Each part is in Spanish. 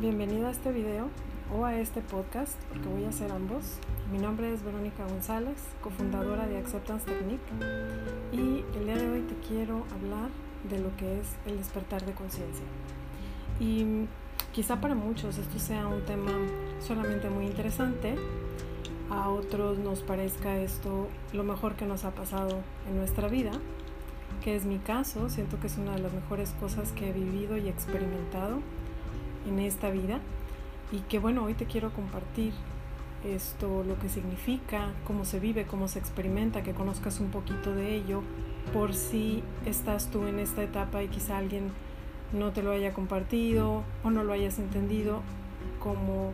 Bienvenido a este video o a este podcast, porque voy a hacer ambos. Mi nombre es Verónica González, cofundadora de Acceptance Technique, y el día de hoy te quiero hablar de lo que es el despertar de conciencia. Y quizá para muchos esto sea un tema solamente muy interesante, a otros nos parezca esto lo mejor que nos ha pasado en nuestra vida, que es mi caso, siento que es una de las mejores cosas que he vivido y experimentado en esta vida y que bueno, hoy te quiero compartir esto, lo que significa, cómo se vive, cómo se experimenta, que conozcas un poquito de ello por si estás tú en esta etapa y quizá alguien no te lo haya compartido o no lo hayas entendido como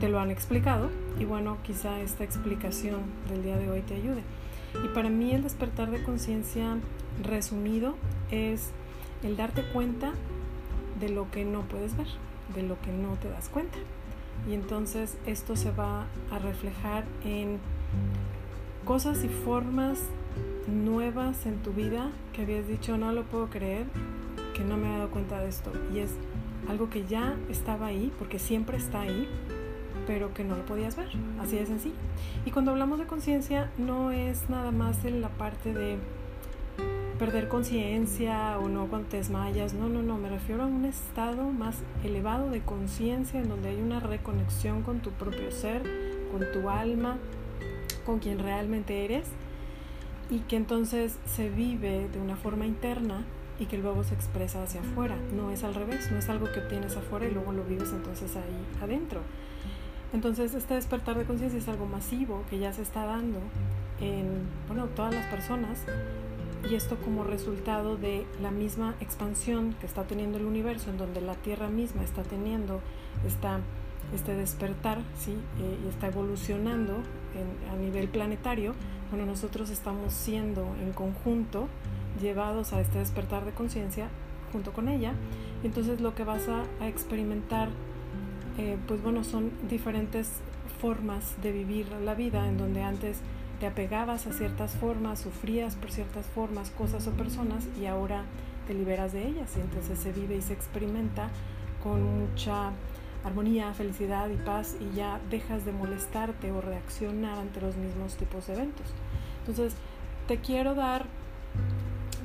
te lo han explicado y bueno, quizá esta explicación del día de hoy te ayude. Y para mí el despertar de conciencia resumido es el darte cuenta de lo que no puedes ver, de lo que no te das cuenta. Y entonces esto se va a reflejar en cosas y formas nuevas en tu vida que habías dicho no lo puedo creer, que no me he dado cuenta de esto. Y es algo que ya estaba ahí, porque siempre está ahí, pero que no lo podías ver, así de sencillo. Y cuando hablamos de conciencia no es nada más en la parte de perder conciencia o no cuando te desmayas. No, no, no, me refiero a un estado más elevado de conciencia en donde hay una reconexión con tu propio ser, con tu alma, con quien realmente eres y que entonces se vive de una forma interna y que luego se expresa hacia afuera. No es al revés, no es algo que obtienes afuera y luego lo vives entonces ahí adentro. Entonces este despertar de conciencia es algo masivo que ya se está dando en bueno, todas las personas y esto como resultado de la misma expansión que está teniendo el universo, en donde la Tierra misma está teniendo esta, este despertar ¿sí? Eh, y está evolucionando a nivel planetario, bueno, nosotros estamos siendo en conjunto llevados a este despertar de conciencia junto con ella. Entonces lo que vas a, a experimentar, eh, pues bueno, son diferentes formas de vivir la vida, en donde antes te apegabas a ciertas formas, sufrías por ciertas formas, cosas o personas y ahora te liberas de ellas y entonces se vive y se experimenta con mucha armonía, felicidad y paz y ya dejas de molestarte o reaccionar ante los mismos tipos de eventos. Entonces, te quiero dar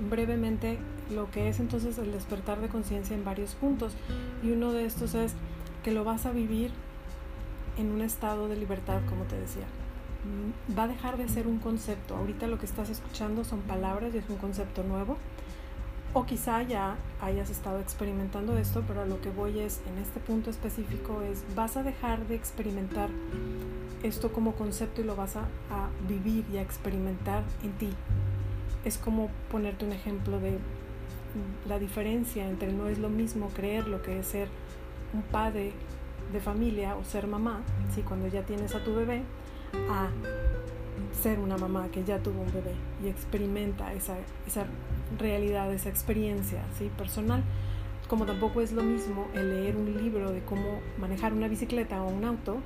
brevemente lo que es entonces el despertar de conciencia en varios puntos y uno de estos es que lo vas a vivir en un estado de libertad, como te decía. Mm, va a dejar de ser un concepto. Ahorita lo que estás escuchando son palabras y es un concepto nuevo. O quizá ya hayas estado experimentando esto, pero a lo que voy es, en este punto específico, es vas a dejar de experimentar esto como concepto y lo vas a, a vivir y a experimentar en ti. Es como ponerte un ejemplo de la diferencia entre no es lo mismo creer lo que es ser un padre de familia o ser mamá, ¿sí? cuando ya tienes a tu bebé, a ser una mamá que ya tuvo un bebé y experimenta esa, esa realidad, esa experiencia ¿sí? personal. Como tampoco es lo mismo el leer un libro de cómo manejar una bicicleta o un auto,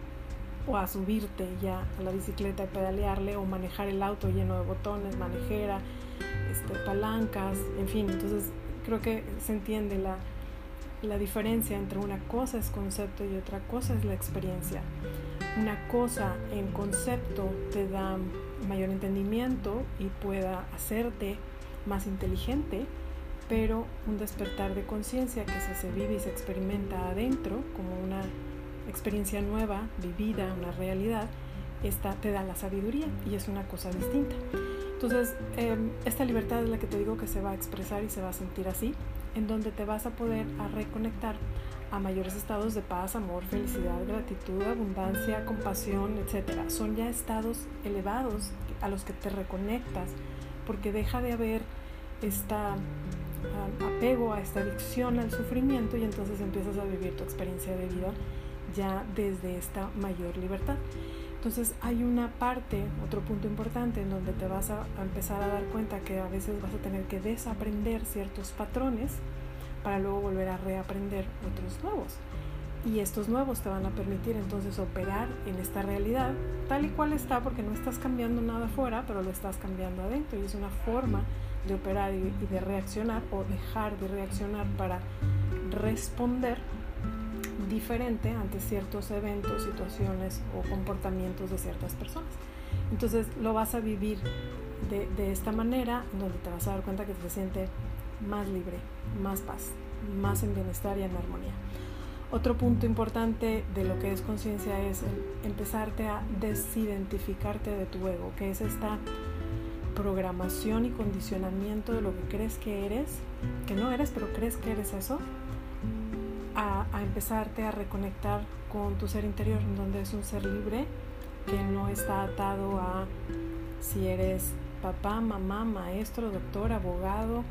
o a subirte ya a la bicicleta y pedalearle, o manejar el auto lleno de botones, manejera, este, palancas, en fin. Entonces creo que se entiende la, la diferencia entre una cosa es concepto y otra cosa es la experiencia una cosa en concepto te da mayor entendimiento y pueda hacerte más inteligente, pero un despertar de conciencia que se, vive y se experimenta adentro como una experiencia nueva, vivida, una realidad, esta te da la sabiduría y es una cosa distinta. Entonces, em, esta libertad es la que te digo que se va a expresar y se va a sentir así, en donde te vas a poder a reconectar a mayores estados de paz, amor, felicidad, gratitud, abundancia, compasión, etc. Son ya estados elevados a los que te reconectas porque deja de haber este apego a esta adicción al sufrimiento y entonces empiezas a vivir tu experiencia de vida ya desde esta mayor libertad. Entonces hay una parte, otro punto importante en donde te vas a empezar a dar cuenta que a veces vas a tener que desaprender ciertos patrones para luego volver a reaprender otros nuevos. Y estos nuevos te van a permitir entonces operar en esta realidad tal y cual está porque no estás cambiando nada afuera, pero lo estás cambiando adentro y es una forma de operar y, de reaccionar o dejar de reaccionar para responder diferente ante ciertos eventos, situaciones o comportamientos de ciertas personas. Entonces lo vas a vivir de, de esta manera, donde te vas a dar cuenta que te sientes más libre, más paz, más en bienestar y en armonía. Otro punto importante de lo que es conciencia es empezarte a desidentificarte de tu ego, que es esta programación y condicionamiento de lo que crees que eres, que no eres, pero crees que eres eso, a, empezarte a reconectar con tu ser interior, donde es un ser libre que no está atado a si eres papá, mamá, maestro, doctor, abogado,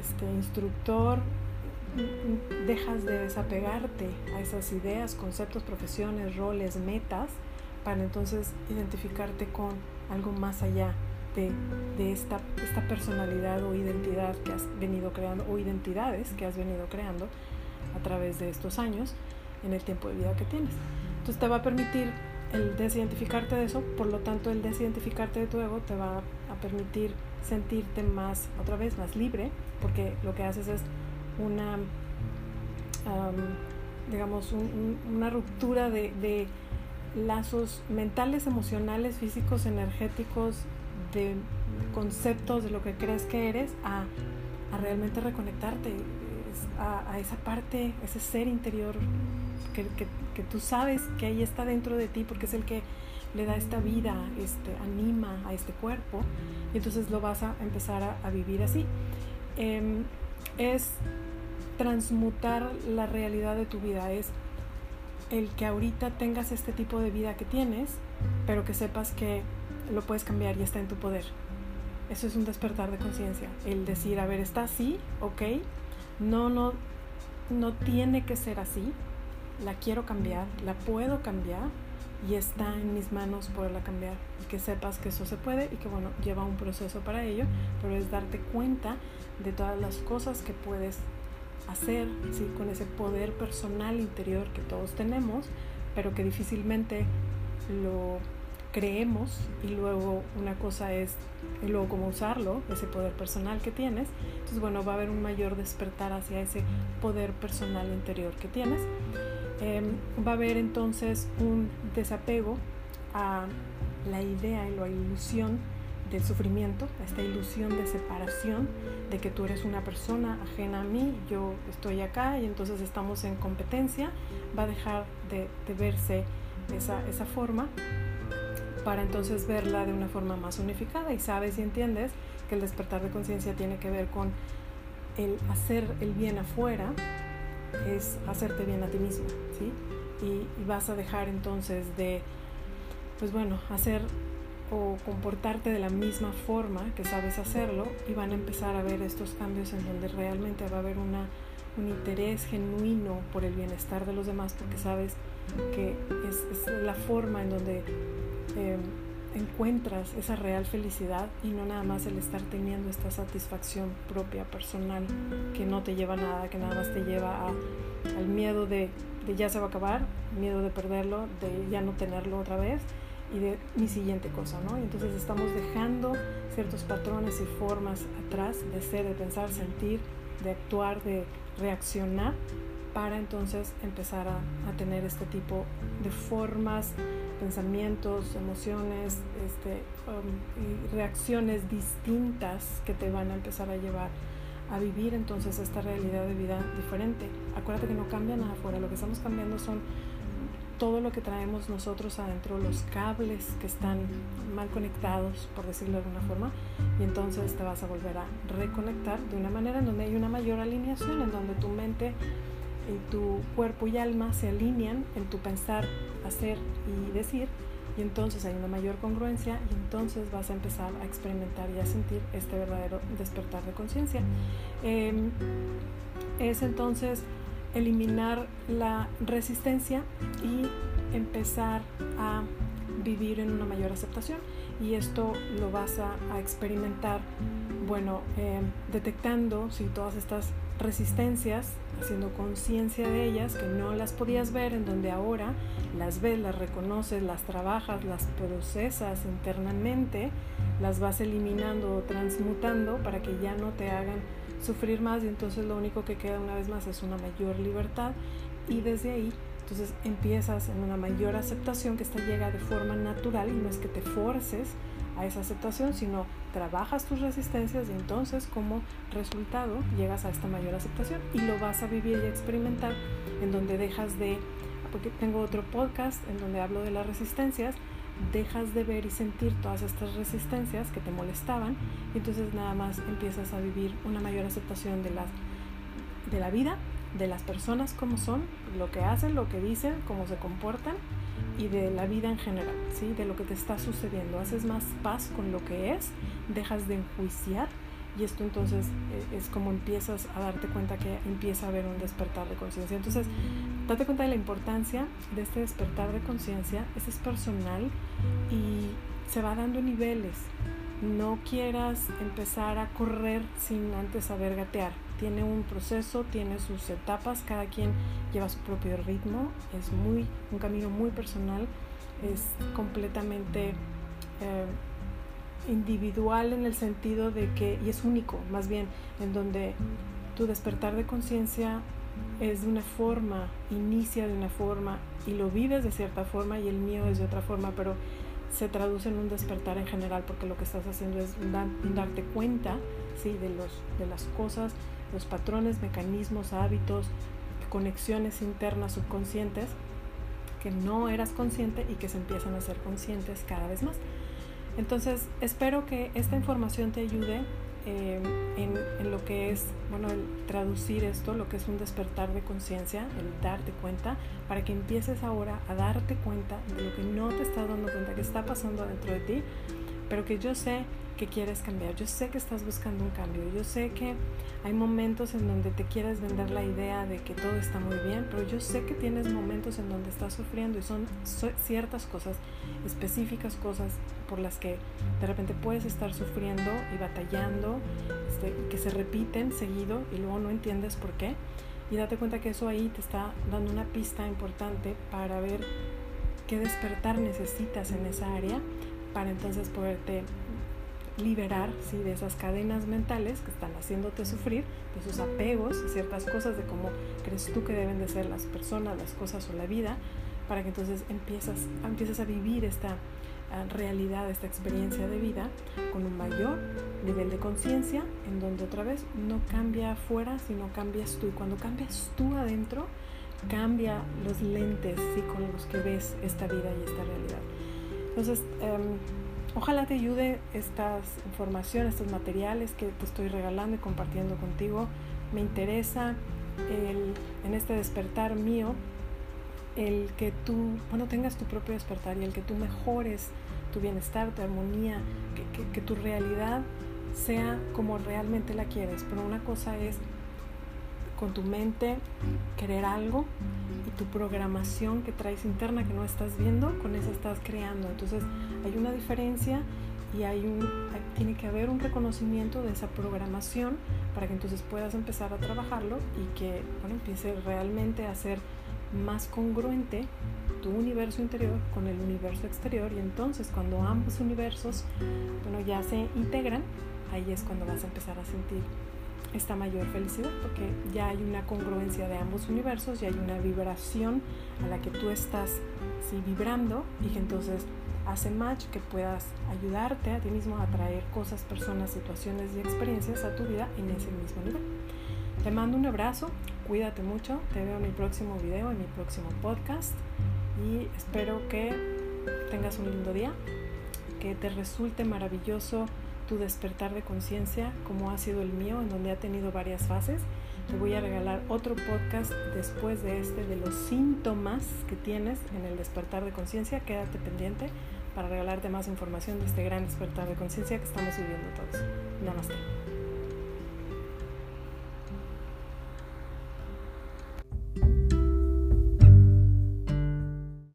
este, instructor, dejas de desapegarte a esas ideas, conceptos, profesiones, roles, metas, para entonces identificarte con algo más allá de, de esta, esta, personalidad o identidad que has venido creando, o identidades que has venido creando a través de estos años en el tiempo de vida que tienes. Entonces te va a permitir el desidentificarte de eso, por lo tanto el desidentificarte de tu ego te va a permitir sentirte más, otra vez, más libre, porque lo que haces es una, digamos, una ruptura de, lazos mentales, emocionales, físicos, energéticos, de conceptos de lo que crees que eres, a, realmente reconectarte a, esa parte, ese ser interior que, que, tú sabes que ahí está dentro de ti, porque es el que le da esta vida, este, anima a este cuerpo, y entonces lo vas a empezar a, vivir así. Em, es transmutar la realidad de tu vida, es el que ahorita tengas este tipo de vida que tienes, pero que sepas que lo puedes cambiar y está en tu poder. Eso es un despertar de conciencia, el decir, a ver, está así, ok, no, no, no tiene que ser así, la quiero cambiar, la puedo cambiar y está en mis manos poderla cambiar. Que sepas que eso se puede y que bueno, lleva un proceso para ello, pero es darte cuenta de todas las cosas que puedes hacer ¿sí? con ese poder personal interior que todos tenemos, pero que difícilmente lo creemos y luego una cosa es y luego cómo usarlo, ese poder personal que tienes. Entonces, bueno, va a haber un mayor despertar hacia ese poder personal interior que tienes. Em, va a haber entonces un desapego a la idea y la ilusión del sufrimiento, esta ilusión de separación, de que tú eres una persona ajena a mí, yo estoy acá y entonces estamos en competencia, va a dejar de, verse esa, esa forma para entonces verla de una forma más unificada y sabes y entiendes que el despertar de conciencia tiene que ver con el hacer el bien afuera, es hacerte bien a ti mismo, ¿sí? Y, vas a dejar entonces de, pues bueno, hacer o comportarte de la misma forma que sabes hacerlo y van a empezar a ver estos cambios en donde realmente va a haber un interés genuino por el bienestar de los demás porque sabes que es la forma en donde eh, encuentras esa real felicidad y no nada más el estar teniendo esta satisfacción propia, personal, que no te lleva a nada, que nada más te lleva a, al miedo de, de ya se va a acabar, miedo de perderlo, de ya no tenerlo otra vez y de mi siguiente cosa, ¿no? Y entonces estamos dejando ciertos patrones y formas atrás de ser, de pensar, sentir, de actuar, de reaccionar para entonces empezar a, a tener este tipo de formas, pensamientos, emociones este, um, reacciones distintas que te van a empezar a llevar a vivir entonces esta realidad de vida diferente. Acuérdate que no cambia nada afuera, lo que estamos cambiando son todo lo que traemos nosotros adentro, los cables que están mal conectados, por decirlo de alguna forma, y entonces te vas a volver a reconectar de una manera en donde hay una mayor alineación, en donde tu mente y tu cuerpo y alma se alinean en tu pensar, hacer y decir, y entonces hay una mayor congruencia y entonces vas a empezar a experimentar y a sentir este verdadero despertar de conciencia. Em, es entonces eliminar la resistencia y empezar a vivir en una mayor aceptación y esto lo vas a, experimentar bueno eh, detectando si todas estas resistencias haciendo conciencia de ellas que no las podías ver en donde ahora las ves las reconoces las trabajas las procesas internamente las vas eliminando o transmutando para que ya no te hagan sufrir más y entonces lo único que queda una vez más es una mayor libertad y desde ahí entonces empiezas en una mayor aceptación que esta llega de forma natural y no es que te forces a esa aceptación, sino trabajas tus resistencias y entonces como resultado llegas a esta mayor aceptación y lo vas a vivir y experimentar en donde dejas de, porque tengo otro podcast en donde hablo de las resistencias, dejas de ver y sentir todas estas resistencias que te molestaban y entonces nada más empiezas a vivir una mayor aceptación de, las, de la vida, de las personas como son, lo que hacen, lo que dicen, cómo se comportan y de la vida en general, ¿sí? de lo que te está sucediendo. Haces más paz con lo que es, dejas de enjuiciar y esto entonces eh, es como empiezas a darte cuenta que empieza a haber un despertar de conciencia. Entonces, date cuenta de la importancia de este despertar de conciencia, ese es personal y se va dando niveles. No quieras empezar a correr sin antes saber gatear. Tiene un proceso, tiene sus etapas, cada quien lleva su propio ritmo, es muy un camino muy personal, es completamente eh, individual en el sentido de que, y es único más bien, en donde tu despertar de conciencia es de una forma, inicia de una forma y lo vives de cierta forma y el mío es de otra forma, pero se traduce en un despertar en general porque lo que estás haciendo es darte cuenta ¿sí? de, los, de las cosas, los patrones, mecanismos, hábitos, conexiones internas subconscientes que no eras consciente y que se empiezan a ser conscientes cada vez más. Entonces, espero que esta información te ayude eh, en, lo que es, bueno, el traducir esto, lo que es un despertar de conciencia, el darte cuenta, para que empieces ahora a darte cuenta de lo que no te estás dando cuenta que está pasando dentro de ti, pero que yo sé que quieres cambiar. Yo sé que estás buscando un cambio. Yo sé que hay momentos en donde te quieres vender la idea de que todo está muy bien, pero yo sé que tienes momentos en donde estás sufriendo y son ciertas cosas, específicas cosas por las que de repente puedes estar sufriendo y batallando, este, que se repiten seguido y luego no entiendes por qué. Y date cuenta que eso ahí te está dando una pista importante para ver qué despertar necesitas en esa área para entonces poderte liberar ¿sí? de esas cadenas mentales que están haciéndote sufrir, de esos apegos a ciertas cosas, de cómo crees tú que deben de ser las personas, las cosas o la vida, para que entonces empiezas, empieces a vivir esta ah, realidad, esta experiencia de vida con un mayor nivel de conciencia, en donde otra vez no cambia afuera, sino cambias tú. Y cuando cambias tú adentro, cambia los lentes ¿sí? con los que ves esta vida y esta realidad. Entonces, em, Ojalá te ayude esta información, estos materiales que te estoy regalando y compartiendo contigo. Me interesa el, en este despertar mío el que tú, bueno, tengas tu propio despertar y el que tú mejores tu bienestar, tu armonía, que, que, que tu realidad sea como realmente la quieres. Pero una cosa es con tu mente querer algo y tu programación que traes interna que no estás viendo, con eso estás creando. Entonces hay una diferencia y hay un, tiene que haber un reconocimiento de esa programación para que entonces puedas empezar a trabajarlo y que bueno, empiece realmente a ser más congruente tu universo interior con el universo exterior y entonces cuando ambos universos bueno, ya se integran, ahí es cuando vas a empezar a sentir esta mayor felicidad porque ya hay una congruencia de ambos universos, ya hay una vibración a la que tú estás sí, vibrando y que entonces hace match que puedas ayudarte a ti mismo a traer cosas, personas, situaciones y experiencias a tu vida en ese mismo nivel. Te mando un abrazo, cuídate mucho, te veo en mi próximo video, en mi próximo podcast y espero que tengas un lindo día, que te resulte maravilloso tu despertar de conciencia como ha sido el mío, en donde ha tenido varias fases. Te voy a regalar otro podcast después de este de los síntomas que tienes en el despertar de conciencia. Quédate pendiente para regalarte más información de este gran despertar de conciencia que estamos viviendo todos. Namaste.